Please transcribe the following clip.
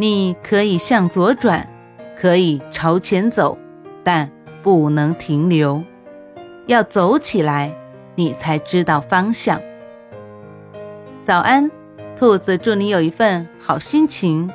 你可以向左转，可以朝前走，但不能停留。要走起来，你才知道方向。早安，兔子，祝你有一份好心情。